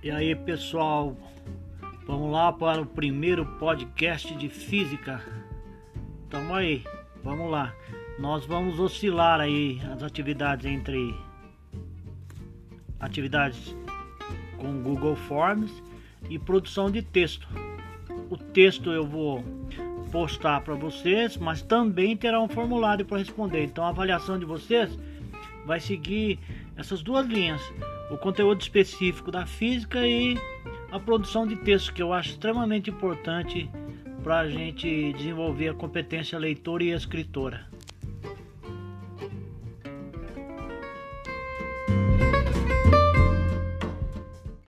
E aí, pessoal, vamos lá para o primeiro podcast de física. Tamo aí, vamos lá. Nós vamos oscilar aí as atividades entre atividades com Google Forms e produção de texto. O texto eu vou postar para vocês, mas também terá um formulário para responder. Então a avaliação de vocês vai seguir essas duas linhas: o conteúdo específico da física e a produção de texto, que eu acho extremamente importante para a gente desenvolver a competência leitora e escritora.